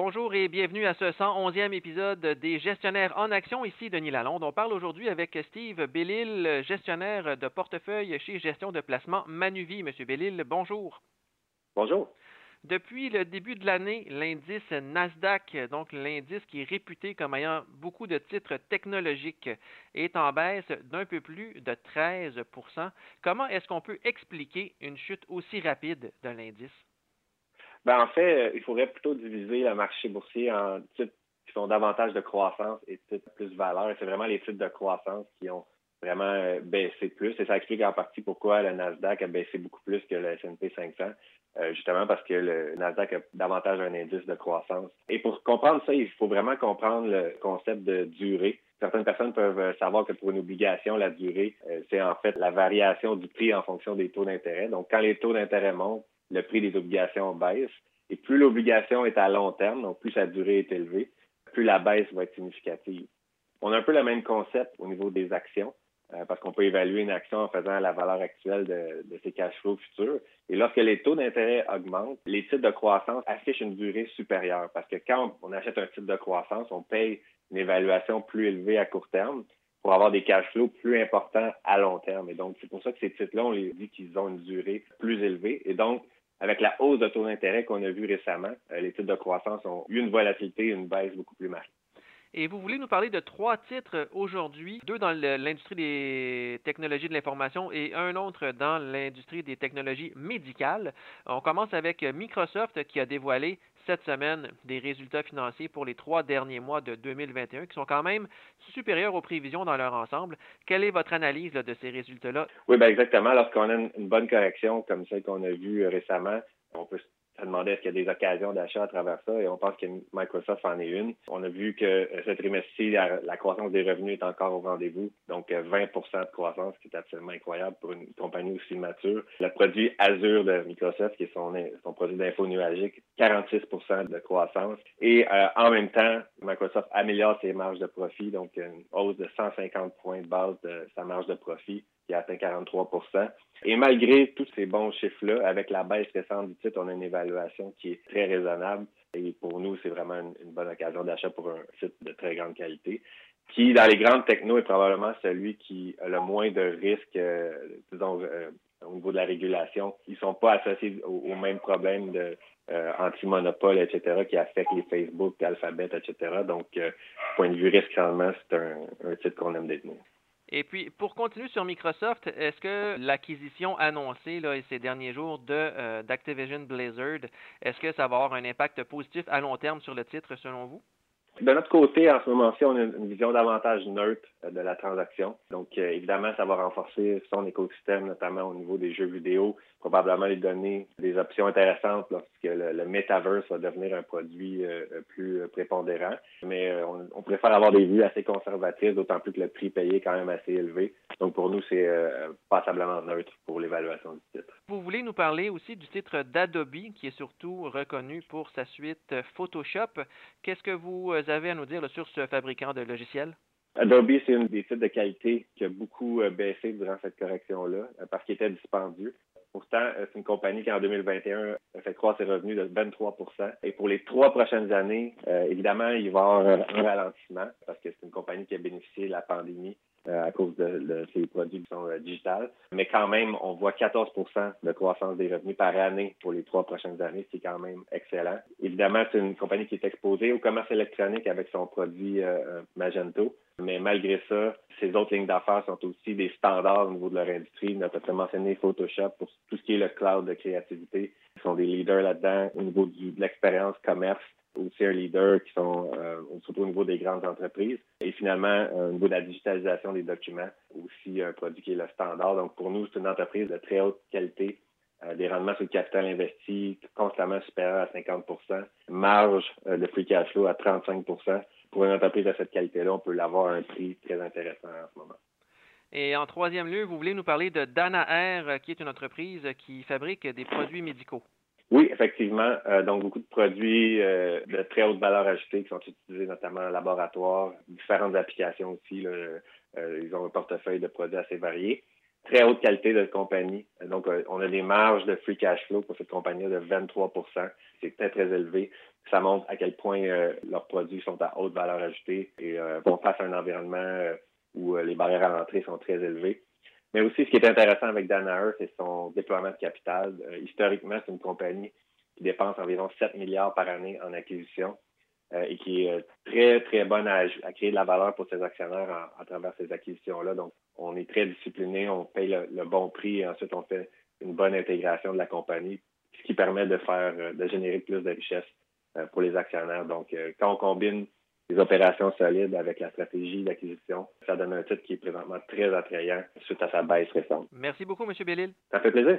Bonjour et bienvenue à ce 111e épisode des gestionnaires en action. Ici Denis Lalonde. On parle aujourd'hui avec Steve Bellil, gestionnaire de portefeuille chez Gestion de placement Manuvie. Monsieur Bellil, bonjour. Bonjour. Depuis le début de l'année, l'indice Nasdaq, donc l'indice qui est réputé comme ayant beaucoup de titres technologiques, est en baisse d'un peu plus de 13% Comment est-ce qu'on peut expliquer une chute aussi rapide de l'indice? Ben, en fait, il faudrait plutôt diviser le marché boursier en titres qui font davantage de croissance et titres plus valeur. C'est vraiment les titres de croissance qui ont vraiment euh, baissé plus. Et ça explique en partie pourquoi le Nasdaq a baissé beaucoup plus que le S&P 500, euh, justement parce que le Nasdaq a davantage un indice de croissance. Et pour comprendre ça, il faut vraiment comprendre le concept de durée. Certaines personnes peuvent savoir que pour une obligation, la durée, euh, c'est en fait la variation du prix en fonction des taux d'intérêt. Donc, quand les taux d'intérêt montent, le prix des obligations baisse. Et plus l'obligation est à long terme, donc plus sa durée est élevée, plus la baisse va être significative. On a un peu le même concept au niveau des actions. Euh, parce qu'on peut évaluer une action en faisant la valeur actuelle de, ses cash flows futurs. Et lorsque les taux d'intérêt augmentent, les titres de croissance affichent une durée supérieure parce que quand on achète un titre de croissance, on paye une évaluation plus élevée à court terme pour avoir des cash flows plus importants à long terme. Et donc, c'est pour ça que ces titres-là, on les dit qu'ils ont une durée plus élevée. Et donc, avec la hausse de taux d'intérêt qu'on a vu récemment, euh, les titres de croissance ont eu une volatilité, une baisse beaucoup plus marquée. Et vous voulez nous parler de trois titres aujourd'hui, deux dans l'industrie des technologies de l'information et un autre dans l'industrie des technologies médicales. On commence avec Microsoft qui a dévoilé cette semaine des résultats financiers pour les trois derniers mois de 2021 qui sont quand même supérieurs aux prévisions dans leur ensemble. Quelle est votre analyse de ces résultats-là? Oui, ben exactement. Lorsqu'on a une, bonne correction comme celle qu'on a vue récemment, on peut ça demandait est-ce qu'il y a des occasions d'achat à travers ça et on pense que Microsoft en est une. On a vu que euh, ce trimestre-ci, la, croissance des revenus est encore au rendez-vous, donc 20% euh, de croissance, qui est absolument incroyable pour une compagnie aussi mature. Le produit Azure de Microsoft, qui est son, son produit d'info nuagique, 46% de croissance. Et euh, en même temps, Microsoft améliore ses marges de profit, donc une hausse de 150 points de base de sa marge de profit qui atteint 43% Et malgré tous ces bons chiffres-là, avec la baisse récente du titre, on a une évaluation qui est très raisonnable. Et pour nous, c'est vraiment une, bonne occasion d'achat pour un site de très grande qualité, qui, dans les grandes technos, est probablement celui qui a le moins de risques, euh, disons, euh, au niveau de la régulation. Ils sont pas associés aux, mêmes problèmes de euh, etc., qui affectent les Facebook, Alphabet, etc. Donc, point de vue risque-rendement, c'est un, un titre qu'on aime détenir. Et puis, pour continuer sur Microsoft, est-ce que l'acquisition annoncée là, ces derniers jours de euh, d'Activision Blizzard, est-ce que ça va avoir un impact positif à long terme sur le titre selon vous? De notre côté, en ce moment-ci, on a une vision davantage neutre euh, de la transaction. Donc, euh, évidemment, ça va renforcer son écosystème, notamment au niveau des jeux vidéo, probablement les donner des options intéressantes lorsque le, metaverse va devenir un produit euh, plus prépondérant. Mais on, préfère avoir des vues assez conservatrices, d'autant plus que le prix payé est quand même assez élevé. Donc, pour nous, c'est passablement neutre pour l'évaluation du titre. Vous voulez nous parler aussi du titre d'Adobe, qui est surtout reconnu pour sa suite Photoshop. Qu'est-ce que vous avez à nous dire sur ce fabricant de logiciels? Adobe, c'est une des titres de qualité qui a beaucoup euh, baissé durant cette correction-là euh, parce qu'il était dispendieux. Pourtant, euh, c'est une compagnie qui, en 2021, a fait croître ses revenus de 23% Et pour les trois prochaines années, évidemment, il va y avoir un ralentissement parce que c'est une compagnie qui a bénéficié de la pandémie à cause de, ses produits qui sont digitales. Mais quand même, on voit 14 de croissance des revenus par année pour les trois prochaines années, ce qui est quand même excellent. Évidemment, c'est une compagnie qui est exposée au commerce électronique avec son produit Magento. Mais malgré ça, ces autres lignes d'affaires sont aussi des standards au niveau de leur industrie. On a mentionné Photoshop pour tout ce qui est le cloud de créativité. Ils sont des leaders là-dedans au niveau de l'expérience commerce aussi un leader qui sont euh, surtout au niveau des grandes entreprises. Et finalement, euh, au niveau de la digitalisation des documents, aussi un produit qui est le standard. Donc pour nous, c'est une entreprise de très haute qualité. Euh, des rendements sur le capital investi constamment supérieurs à 50% marge de free cash flow à 35% pour une entreprise de cette qualité-là, on peut l'avoir à un prix très intéressant en ce moment. Et en troisième lieu, vous voulez nous parler de Dana Air, qui est une entreprise qui fabrique des produits médicaux. Oui, effectivement. Euh, donc, beaucoup de produits euh, de très haute valeur ajoutée qui sont utilisés notamment en laboratoire, différentes applications aussi. Euh, ils ont un portefeuille de produits assez variés. très haute qualité de compagnie. Donc, on a des marges de free cash flow pour cette compagnie de 23% C'est très, très élevé. Ça montre à quel point leurs produits sont à haute valeur ajoutée et font face à un environnement où les barrières à l'entrée sont très élevées. Mais aussi, ce qui est intéressant avec Danaher, c'est son déploiement de capital. Euh, historiquement, c'est une compagnie qui dépense environ 7 milliards par année en acquisition euh, et qui est euh, très, très bonne à, créer de la valeur pour ses actionnaires à travers ces acquisitions-là. Donc, on est très discipliné, on paye le, bon prix et ensuite on fait une bonne intégration de la compagnie, ce qui permet de faire, de générer plus de richesses pour les actionnaires. Donc, quand on combine les opérations solides avec la stratégie d'acquisition. Ça donne un titre qui est présentement très attrayant suite à sa baisse récente. Merci beaucoup, M. Bellil. Ça fait plaisir.